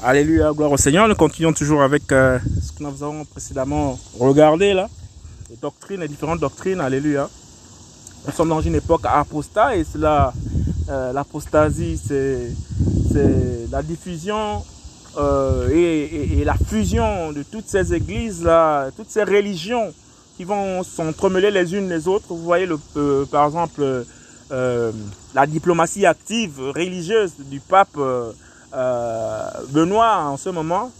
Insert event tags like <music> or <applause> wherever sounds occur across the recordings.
Alléluia, gloire au Seigneur. Nous continuons toujours avec euh, ce que nous avons précédemment regardé là. Les doctrines, les différentes doctrines. Alléluia. Nous sommes dans une époque apostat et cela, euh, l'apostasie, c'est la diffusion euh, et, la fusion de toutes ces églises toutes ces religions qui vont s'entremêler les unes les autres. Vous voyez, le, euh, par exemple, la diplomatie active religieuse du pape Benoît en ce moment,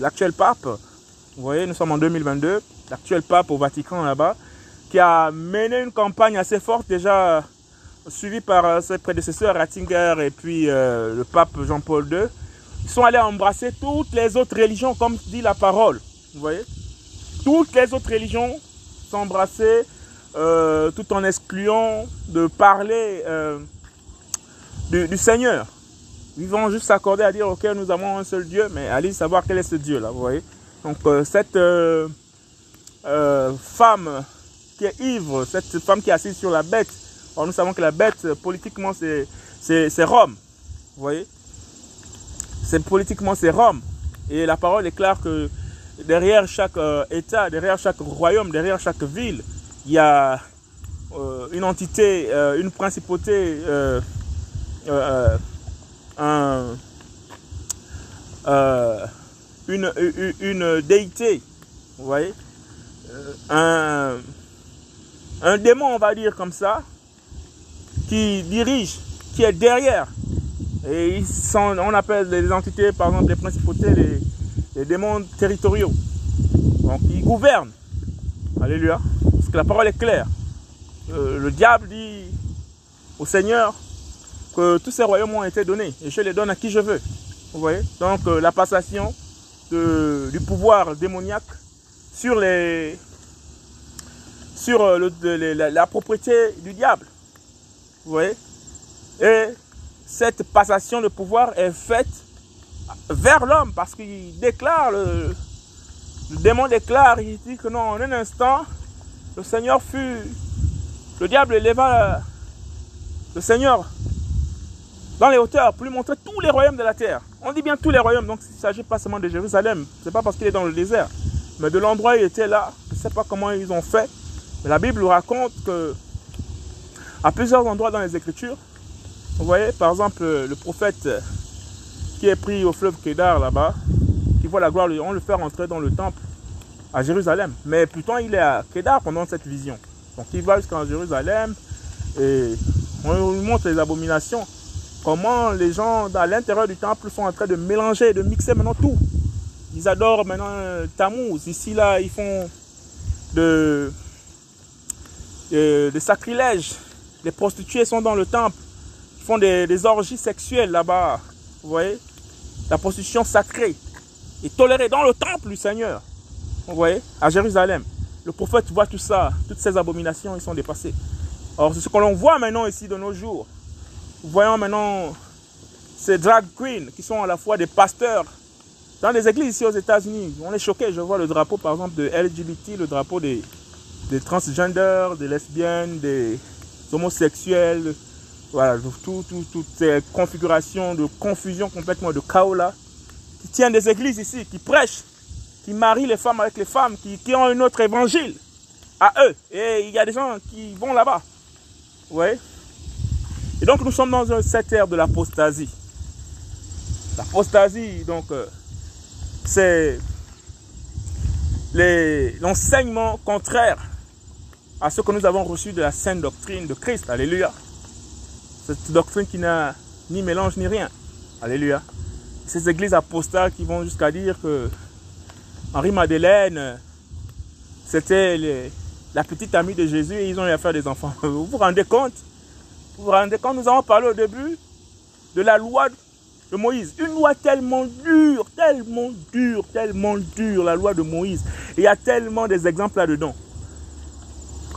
l'actuel pape. Vous voyez, nous sommes en 2022, l'actuel pape au Vatican là-bas, qui a mené une campagne assez forte déjà suivie par ses prédécesseurs Ratzinger et puis le pape Jean-Paul II. Ils sont allés embrasser toutes les autres religions, comme dit la parole. Vous voyez Toutes les autres religions s'embrasser euh, tout en excluant de parler euh, du, Seigneur. Ils vont juste s'accorder à dire, ok, nous avons un seul Dieu, mais allez savoir quel est ce Dieu-là, vous voyez. Donc euh, cette femme qui est ivre, cette femme qui est assise sur la bête, alors nous savons que la bête, politiquement, c'est Rome, vous voyez. C'est politiquement, c'est Rome. Et la parole est claire que derrière chaque euh, État, derrière chaque royaume, derrière chaque ville, il y a euh, une entité, euh, une principauté, un, une, une, déité, vous voyez, un, un démon, on va dire comme ça, qui dirige, qui est derrière. Et ils sont, on appelle les entités, par exemple, les principautés, les, les démons territoriaux. Donc ils gouvernent. Alléluia. Parce que la parole est claire. Euh, le diable dit au Seigneur que tous ces royaumes ont été donnés et je les donne à qui je veux. Vous voyez? Donc euh, la passation de, du pouvoir démoniaque sur les sur euh, le, la propriété du diable. Vous voyez? Et cette passation de pouvoir est faite vers l'homme parce qu'il déclare, le, le, démon déclare, il dit que non, en un instant, le Seigneur fut, le diable éleva le Seigneur dans les hauteurs pour lui montrer tous les royaumes de la terre. On dit bien tous les royaumes, donc il ne s'agit pas seulement de Jérusalem, c'est pas parce qu'il est dans le désert, mais de l'endroit où il était là, je ne sais pas comment ils ont fait, la Bible raconte que à plusieurs endroits dans les Écritures, vous voyez, par exemple, le prophète qui est pris au fleuve Kédar là-bas, qui voit la gloire, on le fait rentrer dans le temple à Jérusalem. Mais pourtant, il est à Kédar pendant cette vision. Donc il va jusqu'à Jérusalem et on lui montre les abominations. Comment les gens à l'intérieur du temple sont en train de mélanger, de mixer maintenant tout. Ils adorent maintenant Tammuz. Ici, là, ils font de, de, de sacrilèges. Les prostituées sont dans le temple. Ils font des, des orgies sexuelles là-bas. Vous voyez? La prostitution sacrée est tolérée dans le temple du Seigneur. Vous voyez? À Jérusalem. Le prophète voit tout ça, toutes ces abominations, ils sont dépassés. Or, c'est ce que l'on voit maintenant ici de nos jours. Voyons maintenant ces drag queens qui sont à la fois des pasteurs dans les églises ici aux États-Unis. On est choqué. Je vois le drapeau, par exemple, de LGBT, le drapeau des, des transgenders, des lesbiennes, des homosexuels, voilà, tout, tout, toutes ces configurations de confusion complètement de chaos là, qui tiennent des églises ici, qui prêchent, qui marient les femmes avec les femmes, qui, qui ont un autre évangile à eux. Et il y a des gens qui vont là-bas. Vous voyez? Et donc nous sommes dans cette ère de l'apostasie. L'apostasie, donc, euh, c'est l'enseignement contraire à ce que nous avons reçu de la sainte doctrine de Christ. Alléluia. Cette doctrine qui n'a ni mélange ni rien. Alléluia. Ces églises apostales qui vont jusqu'à dire que Henri Madeleine, c'était la petite amie de Jésus et ils ont eu à des enfants. <laughs> Vous vous rendez compte? Vous rendez Nous avons parlé au début de la loi de Moïse. Une loi tellement dure, tellement dure, tellement dure, la loi de Moïse. Il y a tellement des exemples là-dedans.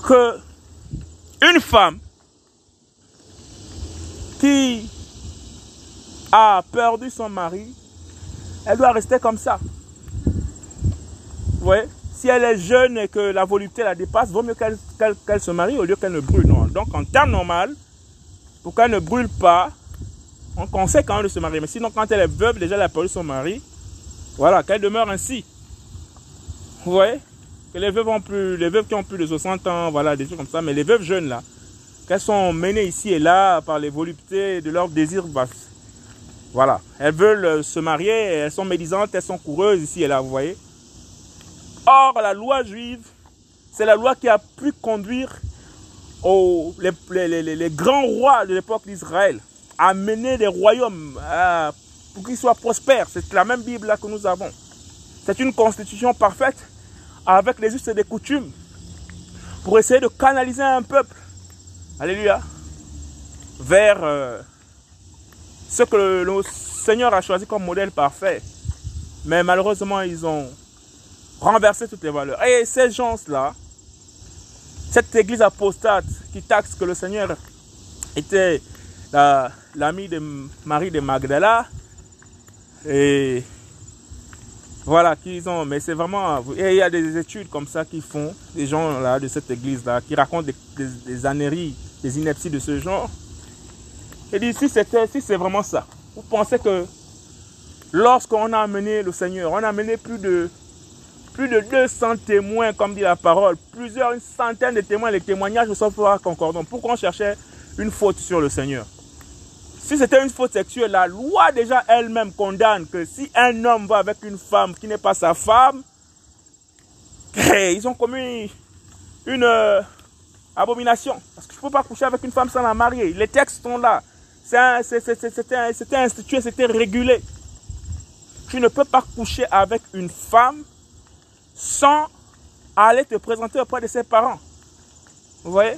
Que une femme qui a perdu son mari, elle doit rester comme ça. Vous voyez? Si elle est jeune et que la volupté la dépasse, vaut mieux qu'elle qu qu se marie au lieu qu'elle ne brûle. Donc en temps normal, pour qu'elle ne brûle pas, On conseille quand même de se marier. Mais sinon, quand elle est veuve, déjà elle a perdu son mari. Voilà, qu'elle demeure ainsi. Vous voyez? Que les veuves, ont plus, les veuves qui ont plus de 60 ans, voilà, des choses comme ça. Mais les veuves jeunes, là, qu'elles sont menées ici et là par les voluptés de leur désir basse. Voilà, elles veulent euh, se marier, elles sont médisantes, elles sont coureuses ici et là, vous voyez? Or, la loi juive, c'est la loi qui a pu conduire aux, les, grands rois de l'époque d'Israël à mener des royaumes euh, pour qu'ils soient prospères. C'est la même Bible là que nous avons. C'est une constitution parfaite avec les us et des coutumes pour essayer de canaliser un peuple Alléluia. Vers euh, ce que le, Seigneur a choisi comme modèle parfait. Mais malheureusement, ils ont renversé toutes les valeurs. Et ces gens-là, cette église apostate qui taxe que le Seigneur était l'ami de Marie de Magdala, et voilà, qu'ils ont, mais c'est vraiment, et il y a des études comme ça qui font, des gens là de cette église là, qui racontent des, des, des âneries des inepties de ce genre. Et dit, si c'est vraiment ça, vous pensez que lorsqu'on a amené le Seigneur, on a amené plus de, plus de 200 témoins, comme dit la parole, plusieurs, une centaine de témoins, les témoignages sont pas concordants. Pourquoi on cherchait une faute sur le Seigneur? Si c'était une faute sexuelle, la loi déjà elle-même condamne que si un homme va avec une femme qui n'est pas sa femme, ils ont commis une, abomination. Parce que je ne peux pas coucher avec une femme sans la marier. Les textes sont là. C'était institué, c'était régulé. Tu ne peux pas coucher avec une femme sans aller te présenter auprès de ses parents. Vous voyez?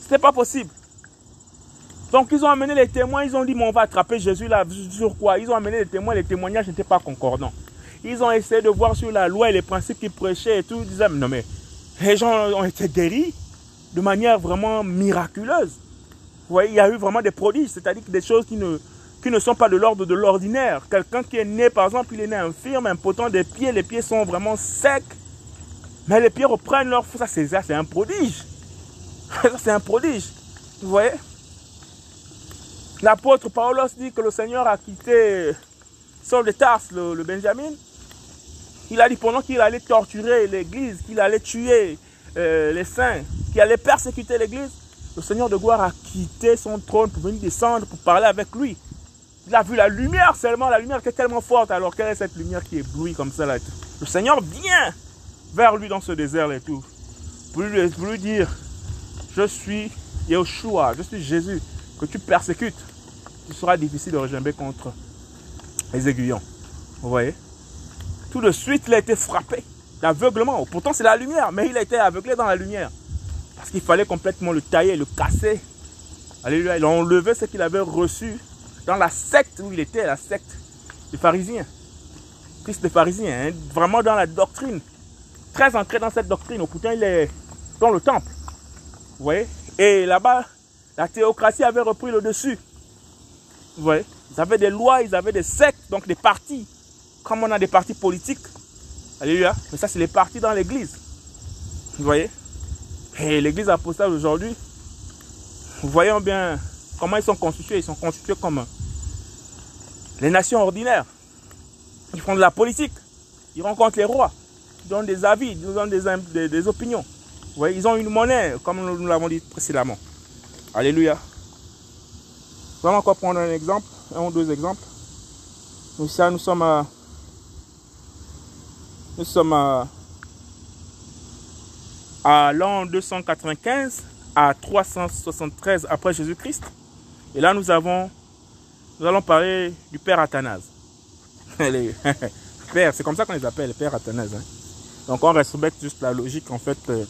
C'était pas possible. Donc ils ont amené les témoins, ils ont dit, mais on va attraper Jésus là. Sur quoi? Ils ont amené les témoins, les témoignages n'étaient pas concordants. Ils ont essayé de voir sur la loi et les principes qu'ils prêchaient et tout. Ils disaient, non mais les gens ont été guéris de manière vraiment miraculeuse. Vous voyez, il y a eu vraiment des prodiges, c'est-à-dire des choses qui ne, qui ne sont pas de l'ordre de l'ordinaire. Quelqu'un qui est né, par exemple, il est né infirme, impotent des pieds, les pieds sont vraiment secs, mais les pieds reprennent leur force. Ça, c'est un prodige. <laughs> C'est un prodige. Vous voyez? L'apôtre Paulos dit que le Seigneur a quitté Saul de Tarse, le, Benjamin. Il a dit pendant qu'il allait torturer l'église, qu'il allait tuer euh, les saints, qui allait persécuter l'église, le Seigneur de gloire a quitté son trône pour venir descendre, pour parler avec lui. Il a vu la lumière seulement, la lumière qui est tellement forte. Alors quelle est cette lumière qui éblouit comme ça là? Le Seigneur vient vers lui dans ce désert et tout. Pour lui, dire, je suis Yeshua, je suis Jésus, que tu persécutes. Il sera difficile de regimber contre les aiguillons. Vous voyez? Tout de suite, il a été frappé d'aveuglement. Pourtant, c'est la lumière, mais il a été aveuglé dans la lumière. Parce qu'il fallait complètement le tailler, le casser. Alléluia. Il a enlevé ce qu'il avait reçu dans la secte où il était, la secte des pharisiens. Christ des pharisiens, hein. vraiment dans la doctrine. Très ancré dans cette doctrine. Pourtant, il est dans le temple. Vous voyez? Et là-bas, la théocratie avait repris le dessus. Vous voyez? Ils avaient des lois, ils avaient des sectes, donc des partis. Comme on a des partis politiques. Alléluia. Mais ça, c'est les partis dans l'église. Vous voyez? Et l'église apostale aujourd'hui, voyons bien comment ils sont constitués. Ils sont constitués comme les nations ordinaires. Ils font de la politique. Ils rencontrent les rois. Ils donnent des avis, ils donnent des, opinions. Vous voyez, ils ont une monnaie, comme nous, l'avons dit précédemment. Alléluia. Vraiment encore prendre un exemple, un ou deux exemples. Nous, nous sommes à nous sommes à, l'an 295 à 373 après Jésus-Christ. Et là, nous avons, nous allons parler du Père Athanase. <laughs> <laughs> père, c'est comme ça qu'on les appelle, les Père Athanase. Hein. Donc, on respecte juste la logique, en fait, euh,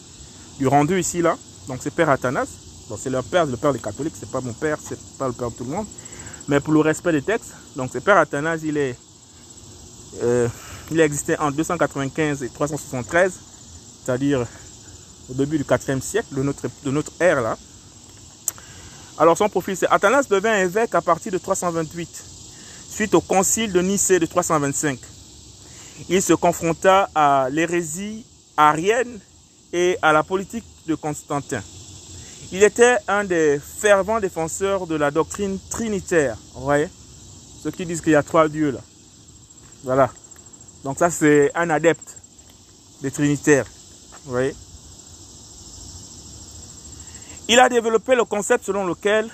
du rendu ici, là. Donc, c'est Père Athanase. c'est leur père, le père des catholiques, c'est pas mon père, c'est pas le père de tout le monde. Mais pour le respect des textes, donc c'est Père Athanase, il est euh, il a existé en 295 et 373, c'est-à-dire au début du 4e siècle de notre, de notre ère là. Alors son profil, c'est Athanas devint évêque à partir de 328, suite au concile de Nicée de 325. Il se confronta à l'hérésie arienne et à la politique de Constantin. Il était un des fervents défenseurs de la doctrine trinitaire. Vous voyez? Ceux qui disent qu'il y a trois dieux là. Voilà. Donc ça, c'est un adepte des trinitaires. Vous voyez? Il a développé le concept selon lequel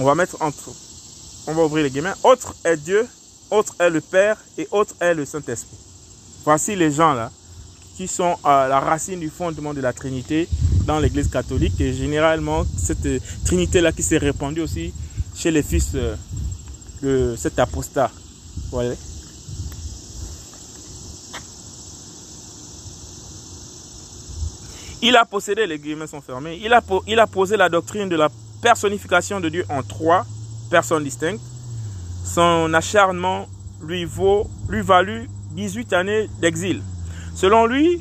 on va mettre entre, on va ouvrir les guillemets, autre est Dieu, autre est le Père et autre est le Saint-Esprit. Voici les gens là qui sont à la racine du fondement de la Trinité dans l'Église catholique et généralement cette Trinité là qui s'est répandue aussi chez les fils euh, de cet apostat. Il a possédé, les guillemets sont fermés, il a, posé la doctrine de la personnification de Dieu en trois personnes distinctes. Son acharnement lui, vaut, lui valut 18 années d'exil. Selon lui,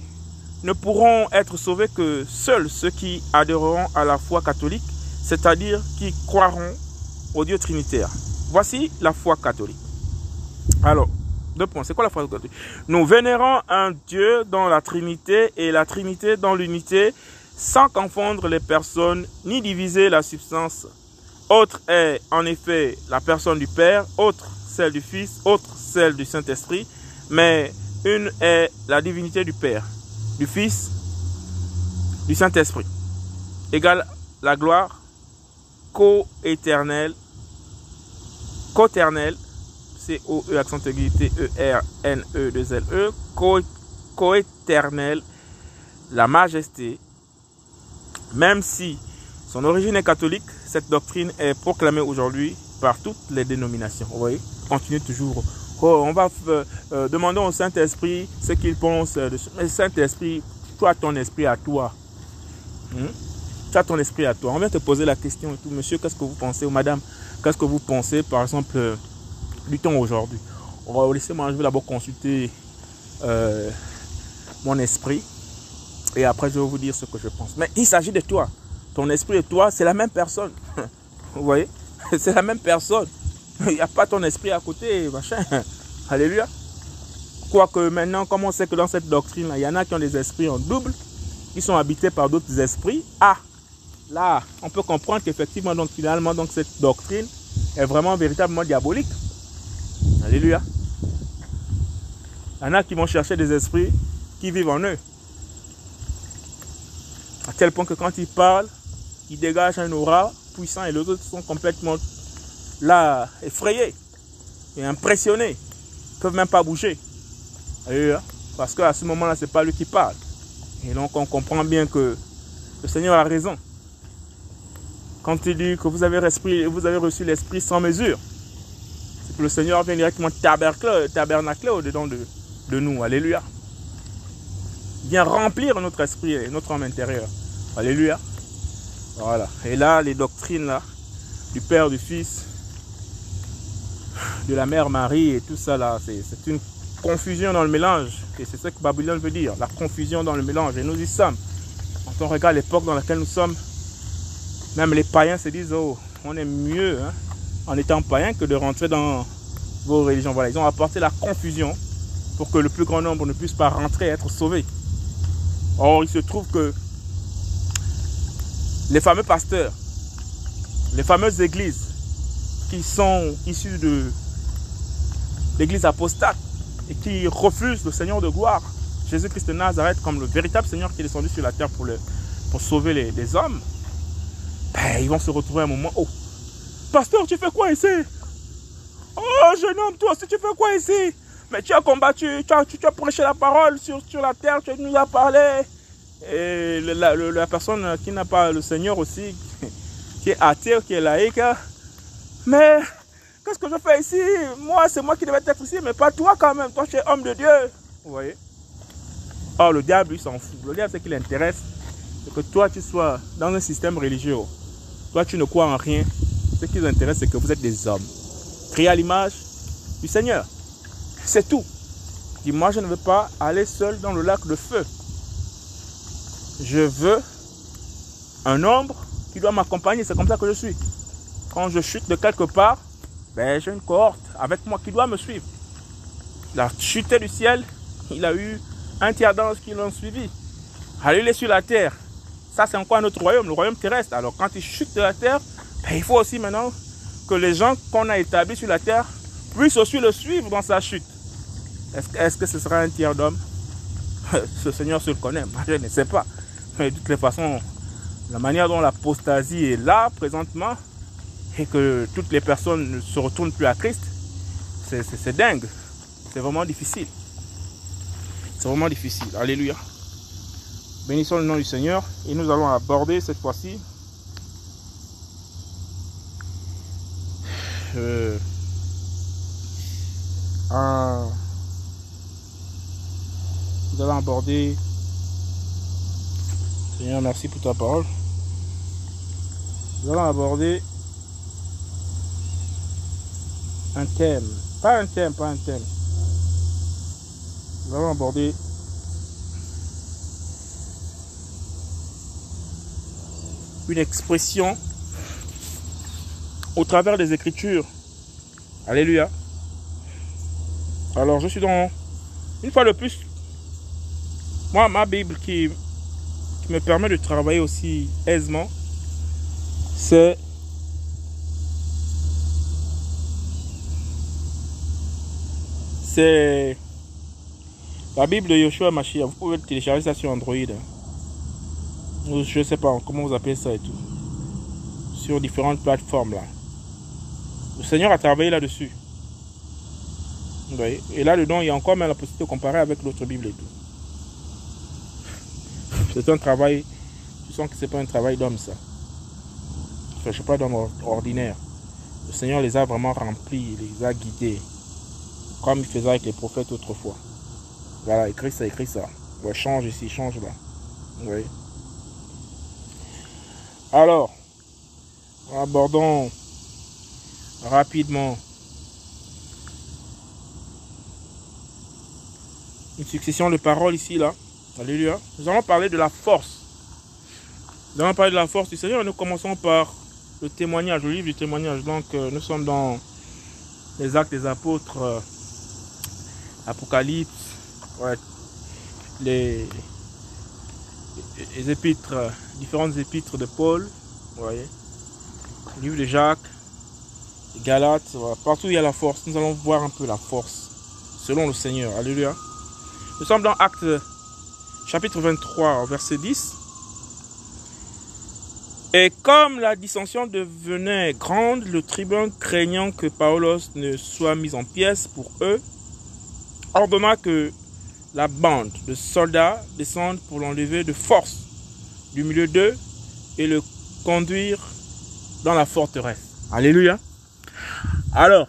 ne pourront être sauvés que seuls ceux qui adhéreront à la foi catholique, c'est-à-dire qui croiront au Dieu trinitaire. Voici la foi catholique. Alors, deux points. C'est quoi la foi catholique Nous vénérons un Dieu dans la Trinité et la Trinité dans l'unité, sans confondre les personnes ni diviser la substance. Autre est en effet la personne du Père, autre celle du Fils, autre celle du Saint-Esprit, mais une est la divinité du Père, du Fils, du Saint-Esprit, égale la gloire co-éternelle, co-éternelle, C-O-E accent aigu T-E-R-N-E 2 L-E, co-éternelle, la majesté, même si son origine est catholique, cette doctrine est proclamée aujourd'hui par toutes les dénominations. Vous voyez, continue toujours. Oh, on va euh, euh, demander au Saint-Esprit ce qu'il pense. Euh, de... Saint-Esprit, toi, ton esprit à toi. Hmm? As ton esprit à toi. On vient te poser la question et tout. Monsieur, qu'est-ce que vous pensez Ou madame, qu'est-ce que vous pensez, par exemple, du temps aujourd'hui On va laisser moi, je vais d'abord consulter mon esprit. Et après, je vais vous dire ce que je pense. Mais il s'agit de toi. Ton esprit et toi, c'est la même personne. <laughs> Vous voyez? <laughs> C'est la même personne. <laughs> Il n'y a pas ton esprit à côté, machin. Alléluia. Quoique maintenant, comme on sait que dans cette doctrine, il y en a qui ont des esprits en double, qui sont habités par d'autres esprits. Ah, là, on peut comprendre qu'effectivement, donc finalement, donc cette doctrine est vraiment véritablement diabolique. Alléluia. Il y en a qui vont chercher des esprits qui vivent en eux. À tel point que quand ils parlent, ils dégagent un aura puissant et les autres sont complètement là, effrayés et impressionnés. Ils ne peuvent même pas bouger. Parce qu'à ce moment-là, ce n'est pas lui qui parle. Et donc on comprend bien que le Seigneur a raison. Quand il dit que vous avez, vous avez reçu l'Esprit sans mesure, le Seigneur vient directement tabernacler au-dedans de, de nous. Alléluia vient remplir notre esprit et notre âme intérieure. Alléluia. Voilà. Et là, les doctrines du Père, du Fils, de la Mère Marie et tout ça là, c'est une confusion dans le mélange. Et c'est ce que Babylone veut dire, la confusion dans le mélange. Et nous y sommes. Quand on regarde l'époque dans laquelle nous sommes, même les païens se disent, oh, on est mieux hein, en étant païen que de rentrer dans vos religions. Voilà, ils ont apporté la confusion pour que le plus grand nombre ne puisse pas rentrer et être sauvé. Or, il se trouve que les fameux pasteurs, les fameuses églises qui sont issues de l'église apostate et qui refusent le Seigneur de gloire, Jésus-Christ de Nazareth, comme le véritable Seigneur qui est descendu sur la terre pour, pour sauver les, hommes, ben, ils vont se retrouver un moment. Oh, pasteur, tu fais quoi ici? Oh, jeune homme, toi aussi, tu fais quoi ici? Mais tu as combattu, tu as, prêché la parole sur, sur, la terre, tu nous as parlé. Et la, personne qui n'a pas le Seigneur aussi, <laughs> qui est athée, qui est laïque, mais qu'est-ce que je fais ici? Moi, c'est moi qui devais être ici, mais pas toi quand même. Toi, tu es homme de Dieu. Vous voyez? Or, le diable, il s'en fout. Le diable, ce qui l'intéresse, c'est que toi, tu sois dans un système religieux. Toi, tu ne crois en rien. Ce qui l'intéresse, c'est que vous êtes des hommes, créés à l'image du Seigneur. C'est tout. Dis moi je ne veux pas aller seul dans le lac de feu. Je veux un ombre qui doit m'accompagner. C'est comme ça que je suis. Quand je chute de quelque part, ben, j'ai une cohorte avec moi qui doit me suivre. Il a chuté du ciel, il a eu un tiers d'anges qui l'ont suivi. Allez, il est sur la terre. Ça, c'est encore un autre royaume, le royaume terrestre. Alors, quand il chute de la terre, il faut aussi maintenant que les gens qu'on a établis sur la terre puissent aussi le suivre dans sa chute. Est-ce que ce sera un tiers d'homme? <laughs> Ce Seigneur se le connaît, je ne sais pas. Mais de toutes les façons, la manière dont l'apostasie est là présentement et que toutes les personnes ne se retournent plus à Christ, c'est dingue. C'est vraiment difficile. C'est vraiment difficile. Alléluia. Bénissons le nom du Seigneur. Et nous allons aborder cette fois-ci euh, nous allons aborder. Seigneur merci pour ta parole. Nous allons aborder un thème. Pas un thème pas un thème. Nous allons aborder une expression au travers des Écritures. Alléluia. Alors, je suis dans, une fois de plus, moi, ma Bible qui, qui me permet de travailler aussi aisément, c'est c'est la Bible de Yoshua Mashiach. Vous pouvez télécharger ça sur Android. Je ne sais pas comment vous appelez ça et tout. Sur différentes plateformes là. Le Seigneur a travaillé là-dessus. Et là-dedans, il y a encore même la possibilité de comparer avec l'autre Bible et tout. C'est un travail, tu sens que c'est pas un travail d'homme ça. Je ne pas d'homme ordinaire. Le Seigneur les a vraiment remplis, les a guidés. Comme il faisait avec les prophètes autrefois. Voilà, écrit ça, écrit ça. Change ici, change là. Oui. Alors, abordons rapidement une succession de paroles ici, là. Alléluia. Nous allons parler de la force. Nous allons parler de la force du Seigneur nous commençons par le témoignage, le livre du témoignage. Donc, euh, nous sommes dans les actes des apôtres, euh, Apocalypse, les, les épîtres, euh, différentes épîtres de Paul, vous voyez, le livre de Jacques, Galates, partout il y a la force. Nous allons voir un peu la force selon le Seigneur. Alléluia. Nous sommes dans Acte chapitre 23, verset 10. Et comme la dissension devenait grande, le tribun craignant que Paulos ne soit mis en pièces pour eux, ordonna que la bande de soldats descende pour l'enlever de force du milieu d'eux et le conduire dans la forteresse. Alléluia. Alors,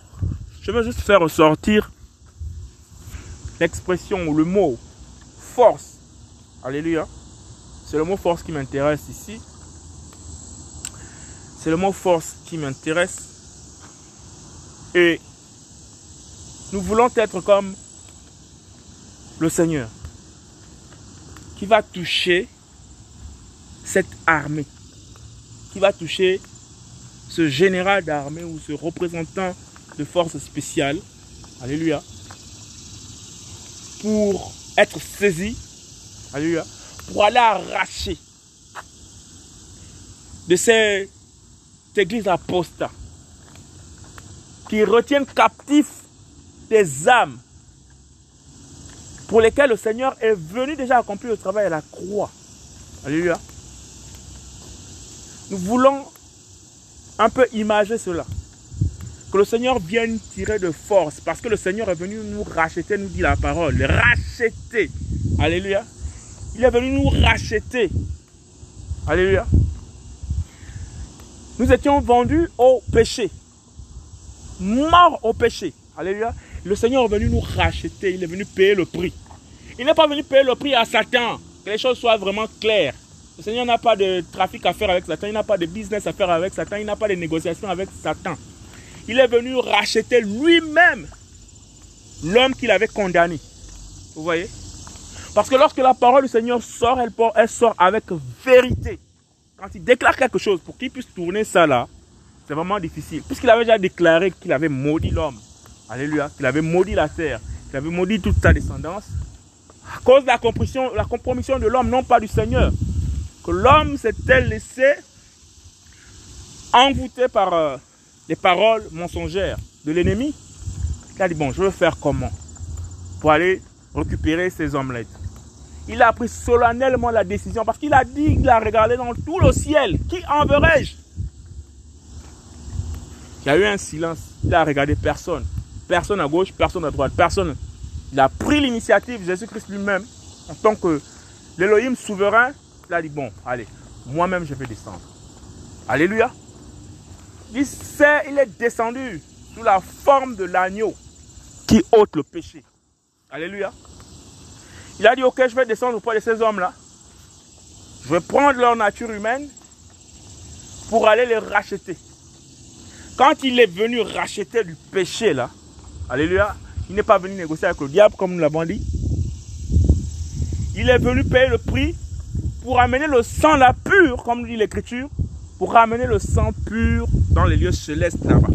je veux juste faire ressortir l'expression ou le mot force. Alléluia. C'est le mot force qui m'intéresse ici. C'est le mot force qui m'intéresse. Et nous voulons être comme le Seigneur qui va toucher cette armée, qui va toucher ce général d'armée ou ce représentant de force spéciale, alléluia, pour être saisi, alléluia, pour aller arracher de cette église apostat qui retiennent captifs des âmes pour lesquelles le Seigneur est venu déjà accomplir le travail à la croix. Alléluia. Nous voulons un peu imager cela. Que le Seigneur vienne tirer de force parce que le Seigneur est venu nous racheter, nous dit la parole. Racheter. Alléluia. Il est venu nous racheter. Alléluia. Nous étions vendus au péché. Morts au péché. Alléluia. Le Seigneur est venu nous racheter. Il est venu payer le prix. Il n'est pas venu payer le prix à Satan. Que les choses soient vraiment claires. Le Seigneur n'a pas de trafic à faire avec Satan, il n'a pas de business à faire avec Satan, il n'a pas de négociation avec Satan. Il est venu racheter lui-même l'homme qu'il avait condamné. Vous voyez? Parce que lorsque la parole du Seigneur sort, elle, elle sort avec vérité. Quand il déclare quelque chose, pour qu'il puisse tourner ça là, c'est vraiment difficile. Puisqu'il avait déjà déclaré qu'il avait maudit l'homme. Alléluia. Qu'il avait maudit la terre. Qu'il avait maudit toute sa descendance. À cause de la compromission, la compromission de l'homme, non pas du Seigneur que l'homme s'était laissé envoûter par euh, les paroles mensongères de l'ennemi. Il a dit, bon, je veux faire comment pour aller récupérer ces omelettes. Il a pris solennellement la décision parce qu'il a dit, il a regardé dans tout le ciel. Qui enverrai-je? Il y a eu un silence. Il a regardé personne. Personne à gauche, personne à droite, personne. Il a pris l'initiative, Jésus-Christ lui-même, en tant que l'Élohim souverain. Il a dit, bon, allez, moi-même je vais descendre. Alléluia. Il sait, il est descendu sous la forme de l'agneau qui ôte le péché. Alléluia. Il a dit, ok, je vais descendre auprès de ces hommes-là. Je vais prendre leur nature humaine pour aller les racheter. Quand il est venu racheter du péché, là, alléluia, il n'est pas venu négocier avec le diable, comme nous l'avons dit. Il est venu payer le prix pour amener le sang là pur, comme dit l'Écriture, pour ramener le sang pur dans les lieux célestes là-bas.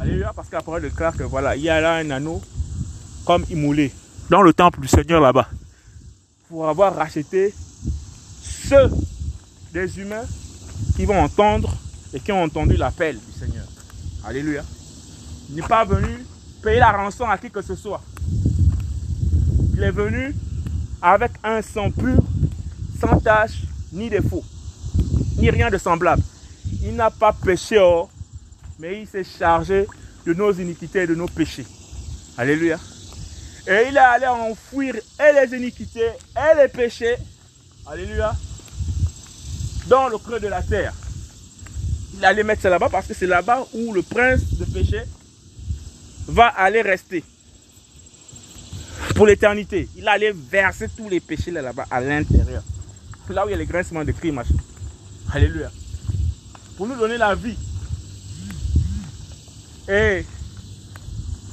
Alléluia, parce qu'après, il déclare que voilà, il y a là un anneau comme immolé dans le temple du Seigneur là-bas pour avoir racheté ceux des humains qui vont entendre et qui ont entendu l'appel du Seigneur. Alléluia. Il n'est pas venu payer la rançon à qui que ce soit. Il est venu avec un sang pur, sans ni défaut, ni rien de semblable. Il n'a pas péché, oh, mais il s'est chargé de nos iniquités et de nos péchés. Alléluia. Et il est allé enfouir et les iniquités et les péchés. Alléluia. Dans le creux de la terre. Il allait mettre ça là-bas parce que c'est là-bas où le prince de péché va aller rester. Pour l'éternité. Il allait verser tous les péchés là-bas à l'intérieur. Là où il y a les grincements de cris, machin. Alléluia. Pour nous donner la vie. Et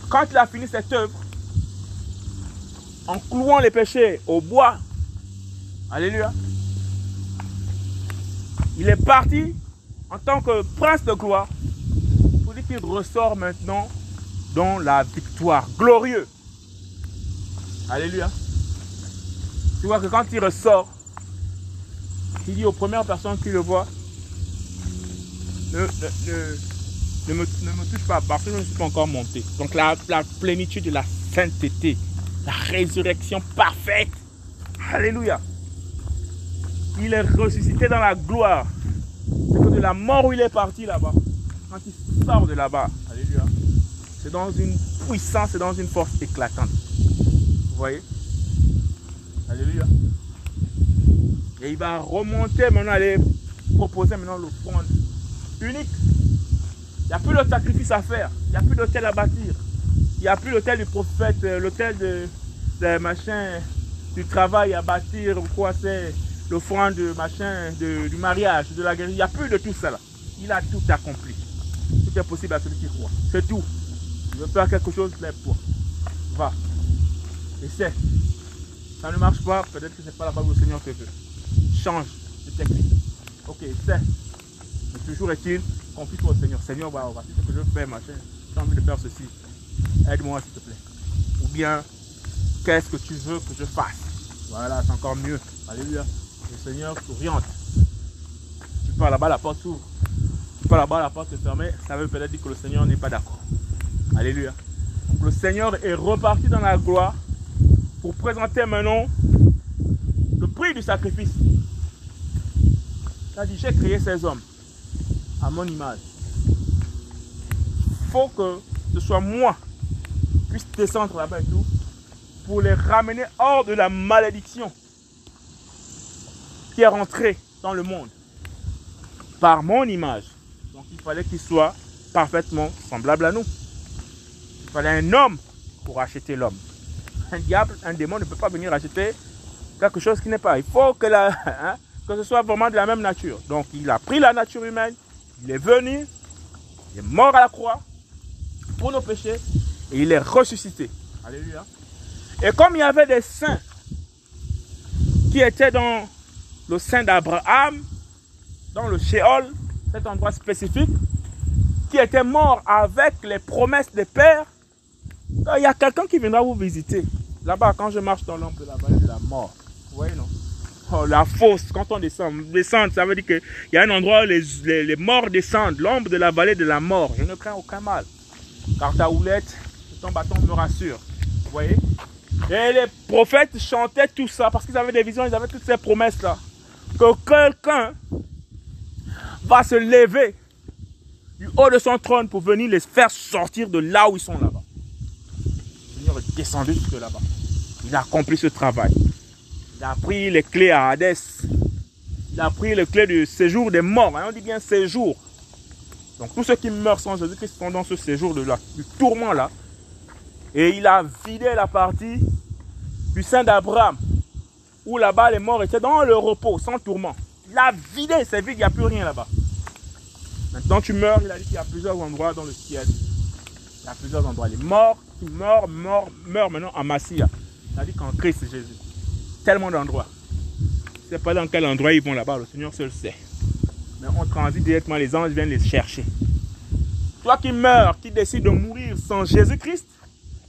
quand il a fini cette œuvre, en clouant les péchés au bois. Alléluia. Il est parti en tant que prince de gloire pour dire qu'il ressort maintenant dans la victoire. Glorieux. Alléluia. Tu vois que quand il ressort, il dit aux premières personnes qui le voient, ne, me, touche pas parce que je ne suis pas encore monté. Donc la, la plénitude de la sainteté la résurrection parfaite. Alléluia. Il est ressuscité dans la gloire. C'est de la mort où il est parti là-bas. Quand il sort de là-bas, Alléluia. C'est dans une puissance, c'est dans une force éclatante. Vous voyez? Alléluia. Et il va remonter maintenant, aller proposer maintenant l'offrande unique. Il n'y a plus de sacrifice à faire. Il n'y a plus d'hôtel à bâtir. Il n'y a plus l'hôtel du prophète, euh, l'hôtel de, machin, du travail à bâtir, quoi c'est l'offrande machin, du mariage, de la guerre. Il n'y a plus de tout ça là. Il a tout accompli. Tout est possible à celui qui croit. C'est tout. Tu veux faire quelque chose, lève-toi. Va. Essaie. Ça ne marche pas, peut-être que ce n'est pas là-bas où le Seigneur te veut. Change de technique. Ok, essaie. Mais toujours est-il, confie-toi au Seigneur. Seigneur, va, va, ce que je fais, machin. J'ai envie de faire ceci. Aide-moi s'il te plaît. Ou bien, qu'est-ce que tu veux que je fasse? Voilà, c'est encore mieux. Alléluia. Le Seigneur t'oriente. Tu pars là-bas, la porte s'ouvre. Tu pars là-bas, la porte est fermée. Ça veut peut-être dire que le Seigneur n'est pas d'accord. Alléluia. le Seigneur est reparti dans la gloire pour présenter maintenant le prix du sacrifice. Dit, j'ai créé ces hommes à mon image. Il faut que ce soit moi puisse descendre là-bas et tout, pour les ramener hors de la malédiction qui est rentrée dans le monde par mon image. Donc il fallait qu'il soit parfaitement semblable à nous. Il fallait un homme pour acheter l'homme. Un diable, un démon ne peut pas venir acheter quelque chose qui n'est pas. Il faut que, la, <laughs> hein, que ce soit vraiment de la même nature. Donc il a pris la nature humaine, il est venu, il est mort à la croix pour nos péchés et il est ressuscité. Alléluia. Et comme il y avait des saints qui étaient dans le sein d'Abraham, dans le Sheol, cet endroit spécifique, qui étaient morts avec les promesses des pères, il y a quelqu'un qui viendra vous visiter. Là-bas, quand je marche dans l'ombre de la vallée de la mort, vous voyez, non? La fosse, quand on descend, descendre, ça veut dire qu'il y a un endroit où les, les, morts descendent, l'ombre de la vallée de la mort. Je ne crains aucun mal, car ta houlette ton bâton me rassure. Vous voyez? Et les prophètes chantaient tout ça parce qu'ils avaient des visions, ils avaient toutes ces promesses-là. Que quelqu'un va se lever du haut de son trône pour venir les faire sortir de là où ils sont là-bas. Le Seigneur est descendu jusque là-bas. Il a accompli ce travail. Il a pris les clés à Hadès. Il a pris les clés du séjour des morts. On dit bien séjour. Donc tous ceux qui meurent sans Jésus-Christ sont dans ce séjour de du tourment là. Et il a vidé la partie du sein d'Abraham, où là-bas les morts étaient dans le repos, sans tourment. Il a vidé, c'est vide, il n'y a plus rien là-bas. Maintenant tu meurs, il a dit qu'il y a plusieurs endroits dans le ciel. Il y a plusieurs endroits. Les morts qui meurent, meurent, meurent maintenant en Massia. Il a dit qu'en Christ Jésus. Tellement d'endroits. Je ne sais pas dans quel endroit ils vont là-bas, le Seigneur seul sait. Mais on transite directement, les anges viennent les chercher. Toi qui meurs, qui décides de mourir sans Jésus-Christ,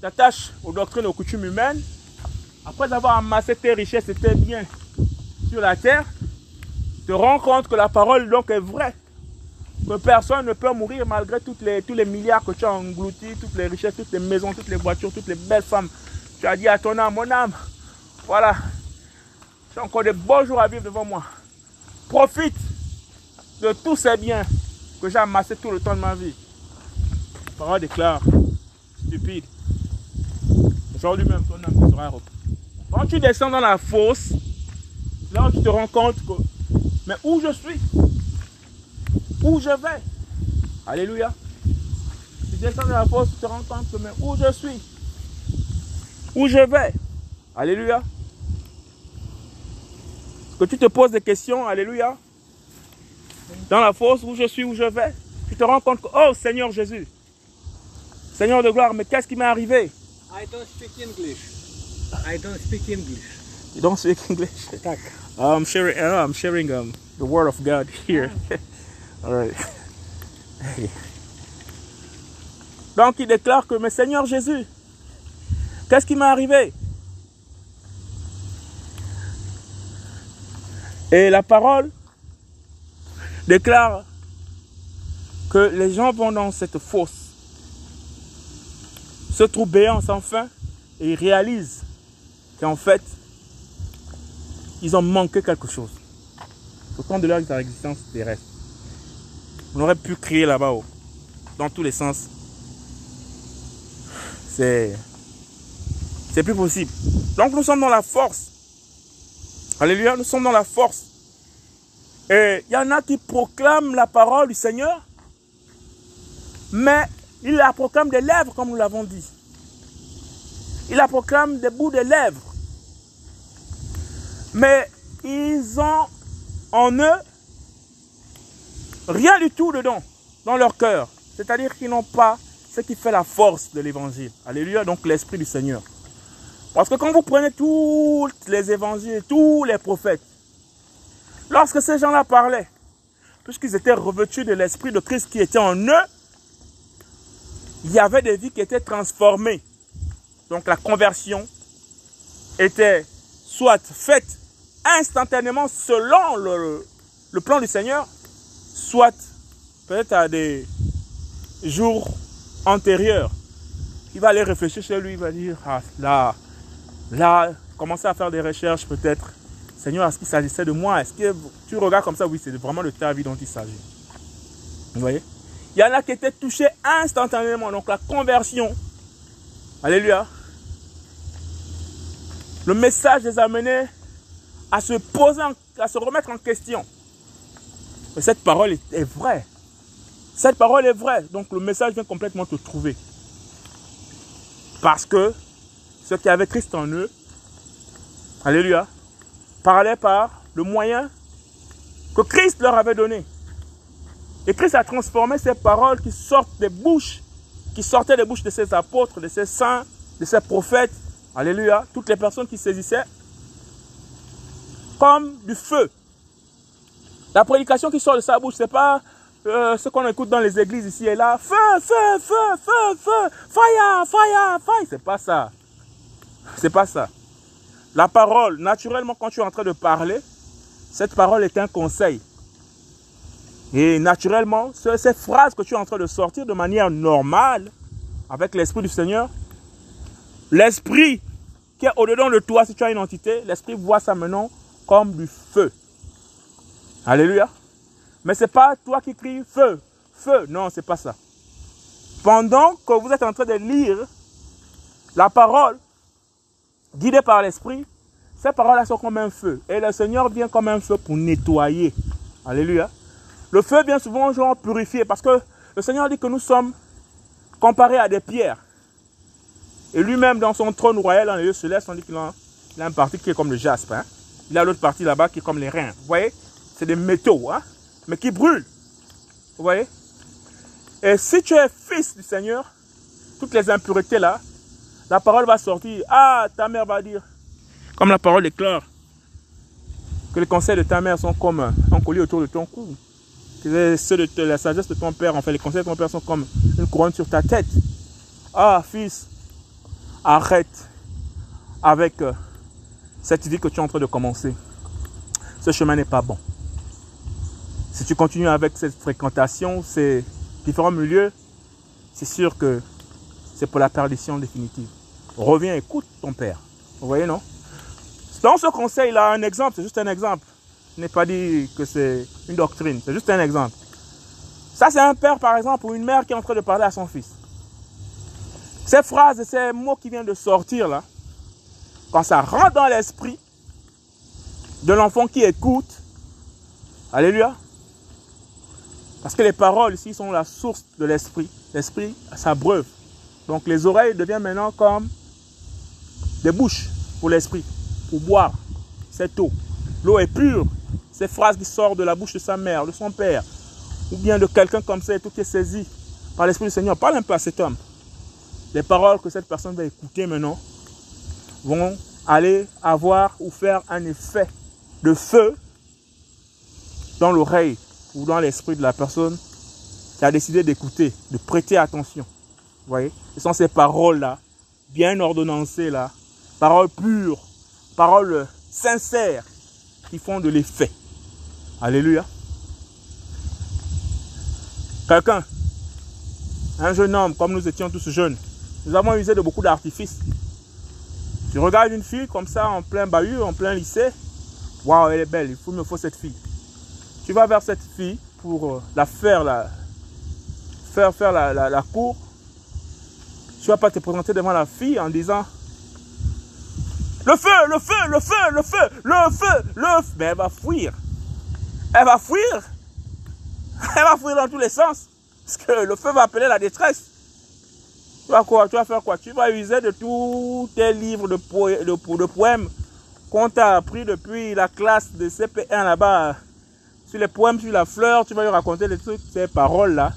t'attaches aux doctrines, aux coutumes humaines, après avoir amassé tes richesses et tes biens sur la terre, te rends compte que la parole donc est vraie. Que personne ne peut mourir malgré les, tous les milliards que tu as engloutis, toutes les richesses, toutes les maisons, toutes les voitures, toutes les belles femmes. Tu as dit à ton âme, mon âme, voilà, j'ai encore de beaux jours à vivre devant moi. Profite de tous ces biens que j'ai amassés tout le temps de ma vie. Parole déclare, stupide, Aujourd'hui même, ton âme sera repos. Quand tu descends dans la fosse, là tu te rends compte que, mais où je suis? Où je vais? Alléluia. Tu descends dans la fosse, tu te rends compte que, mais où je suis? Où je vais? Alléluia. Que tu te poses des questions, Alléluia. Dans la fosse, où je suis, où je vais, tu te rends compte que, oh Seigneur Jésus, Seigneur de gloire, mais qu'est-ce qui m'est arrivé? I don't speak English. I don't speak English. You don't speak English? <laughs> I'm sharing. Uh, I'm sharing um, the word of God here. <laughs> All right. Donc il déclare que, mais Seigneur Jésus, qu'est-ce qui m'est arrivé? Et la parole déclare que les gens vont dans cette fosse se trouve béant sans fin et ils réalisent qu'en fait, ils ont manqué quelque chose. Au de leur existence terrestre. On aurait pu crier là-bas, dans tous les sens. C'est plus possible. Donc nous sommes dans la force. Alléluia, nous sommes dans la force. Et il y en a qui proclament la parole du Seigneur, mais il la proclame des lèvres, comme nous l'avons dit. Il la proclame des bouts de lèvres. Mais ils ont en eux rien du tout dedans, dans leur cœur. C'est-à-dire qu'ils n'ont pas ce qui fait la force de l'évangile. Alléluia, donc l'Esprit du Seigneur. Parce que quand vous prenez tous les évangiles, tous les prophètes, lorsque ces gens-là parlaient, puisqu'ils étaient revêtus de l'Esprit de Christ qui était en eux, il y avait des vies qui étaient transformées. Donc la conversion était soit faite instantanément selon le, plan du Seigneur, soit peut-être à des jours antérieurs. Il va aller réfléchir chez lui, il va dire, ah là, là, commencer à faire des recherches peut-être. Seigneur, est-ce qu'il s'agissait de moi? Est-ce que tu regardes comme ça? Oui, c'est vraiment de ta vie dont il s'agit. Vous voyez? Il y en a qui étaient touchés instantanément. Donc la conversion. Alléluia. Le message les a amenés à se poser, à se remettre en question. Mais cette parole est vraie. Cette parole est vraie. Donc le message vient complètement te trouver. Parce que qui avaient Christ en eux, Alléluia, parlaient par le moyen que Christ leur avait donné. Et Christ a transformé ces paroles qui sortent des bouches, qui sortaient des bouches de ses apôtres, de ses saints, de ses prophètes, alléluia, toutes les personnes qui saisissaient, comme du feu. La prédication qui sort de sa bouche, ce n'est pas euh, ce qu'on écoute dans les églises ici et là. Feu, feu, feu, feu, feu, fire, fire, fire. C'est pas ça. C'est pas ça. La parole, naturellement, quand tu es en train de parler, Cette parole est un conseil. Et naturellement, ces phrases que tu es en train de sortir de manière normale, avec l'Esprit du Seigneur, l'Esprit qui est au-dedans de toi, si tu as une entité, l'Esprit voit ça maintenant comme du feu. Alléluia. Mais ce n'est pas toi qui cries feu, feu. Non, ce n'est pas ça. Pendant que vous êtes en train de lire la parole, guidée par l'Esprit, ces paroles sont comme un feu. Et le Seigneur vient comme un feu pour nettoyer. Alléluia. Le feu vient souvent genre purifier parce que le Seigneur dit que nous sommes comparés à des pierres. Et lui-même, dans son trône royal dans les lieux célestes, on dit qu'il a, une partie qui est comme le jaspe. Hein. Il a l'autre partie là-bas qui est comme les reins. Vous voyez? C'est des métaux, hein, mais qui brûlent. Vous voyez? Et si tu es fils du Seigneur, toutes les impuretés là, la parole va sortir. Ah, ta mère va dire, comme la parole déclare, que les conseils de ta mère sont comme un collier autour de ton cou ceux de la sagesse de ton père, en fait, les conseils de ton père sont comme une couronne sur ta tête. Ah, fils, arrête avec euh, cette idée que tu es en train de commencer. Ce chemin n'est pas bon. Si tu continues avec cette fréquentation, ces différents milieux, c'est sûr que c'est pour la perdition définitive. Reviens, écoute ton père. Vous voyez, non? Dans ce conseil-là, un exemple, c'est juste un exemple. Je n'ai pas dit que c'est une doctrine, c'est juste un exemple. Ça, c'est un père, par exemple, ou une mère qui est en train de parler à son fils. Ces phrases ces mots qui viennent de sortir là, quand ça rentre dans l'esprit de l'enfant qui écoute, Alléluia. Parce que les paroles ici sont la source de l'esprit. L'esprit s'abreuve. Donc les oreilles deviennent maintenant comme des bouches pour l'esprit, pour boire cette eau. L'eau est pure, ces phrases qui sortent de la bouche de sa mère, de son père, ou bien de quelqu'un comme ça et tout qui est saisi par l'Esprit du Seigneur. Parle un peu à cet homme. Les paroles que cette personne va écouter maintenant vont aller avoir ou faire un effet de feu dans l'oreille ou dans l'esprit de la personne qui a décidé d'écouter, de prêter attention. Vous voyez? Ce sont ces paroles-là, bien ordonnancées là, paroles pures, paroles sincères, qui font de l'effet. Alléluia. Quelqu'un, un jeune homme, comme nous étions tous jeunes, nous avons usé de beaucoup d'artifices. Tu regardes une fille comme ça, en plein bahut, en plein lycée. Waouh, elle est belle, il faut me faut cette fille. Tu vas vers cette fille pour euh, la faire, la, faire, faire la, la, cour. Tu vas pas te présenter devant la fille en disant le feu, le feu, le feu, le feu, le feu, le feu. Mais elle va fuir. Elle va fuir. <laughs> Elle va fuir dans tous les sens. Parce que le feu va appeler la détresse. Tu vas quoi Tu vas faire quoi? Tu vas user de tous tes livres de, de, poèmes qu'on t'a appris depuis la classe de CP1 là-bas. Sur les poèmes, sur la fleur, tu vas lui raconter les trucs. Ces paroles-là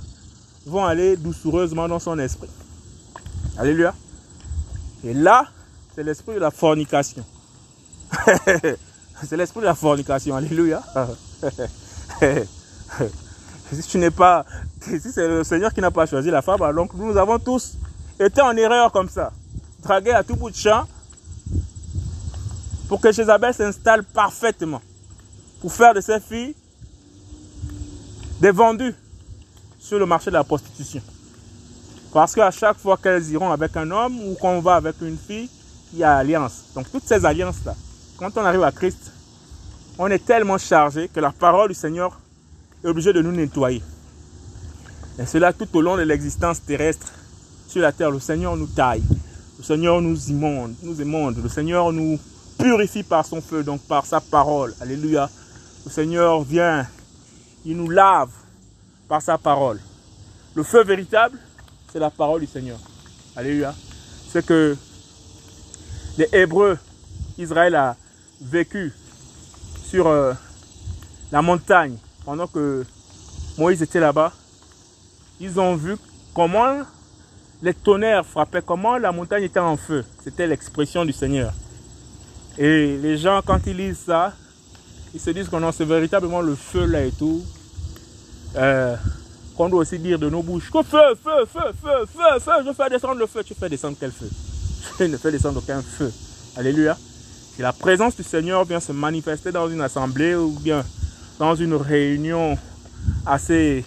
vont aller doucereusement dans son esprit. Alléluia. Et là, c'est l'esprit de la fornication. <laughs> c'est l'esprit de la fornication. Alléluia. <laughs> si tu n'es pas, si c'est le Seigneur qui n'a pas choisi la femme, alors nous avons tous été en erreur comme ça. Dragué à tout bout de champ pour que Jézabel s'installe parfaitement. Pour faire de ses filles des vendus sur le marché de la prostitution. Parce qu'à chaque fois qu'elles iront avec un homme ou qu'on va avec une fille, il y a alliance. Donc toutes ces alliances-là, quand on arrive à Christ, on est tellement chargé que la parole du Seigneur est obligée de nous nettoyer. Et cela tout au long de l'existence terrestre sur la terre. Le Seigneur nous taille. Le Seigneur nous immonde, nous émonde. Le Seigneur nous purifie par son feu, donc par sa parole. Alléluia. Le Seigneur vient, il nous lave par sa parole. Le feu véritable, c'est la parole du Seigneur. Alléluia. C'est que les Hébreux, Israël a vécu sur euh, la montagne pendant que Moïse était là-bas. Ils ont vu comment les tonnerres frappaient, comment la montagne était en feu. C'était l'expression du Seigneur. Et les gens, quand ils lisent ça, ils se disent que non, c'est véritablement le feu là et tout. Euh, qu'on doit aussi dire de nos bouches que feu, feu, feu, feu, feu, feu, je fais descendre le feu. Tu fais descendre quel feu? <laughs> il ne fait descendre aucun feu. Alléluia. Si la présence du Seigneur vient se manifester dans une assemblée ou bien dans une réunion assez